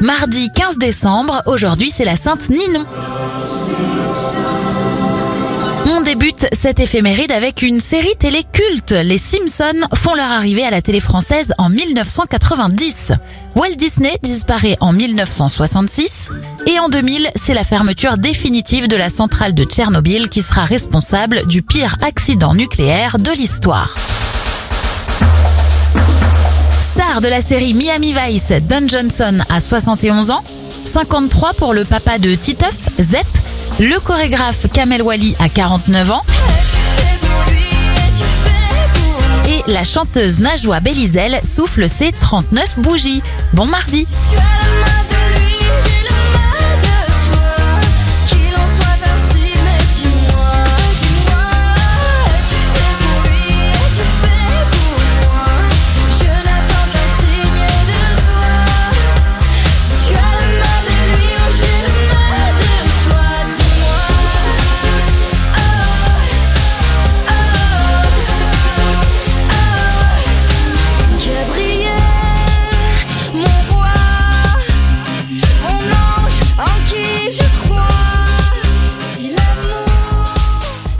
Mardi 15 décembre, aujourd'hui c'est la Sainte Ninon. On débute cette éphéméride avec une série télé culte. Les Simpsons font leur arrivée à la télé française en 1990. Walt Disney disparaît en 1966. Et en 2000, c'est la fermeture définitive de la centrale de Tchernobyl qui sera responsable du pire accident nucléaire de l'histoire. De la série Miami Vice, Don Johnson a 71 ans, 53 pour le papa de Titeuf, Zep, le chorégraphe Kamel Wally a 49 ans. Et la chanteuse Najwa Belizel souffle ses 39 bougies. Bon mardi je crois.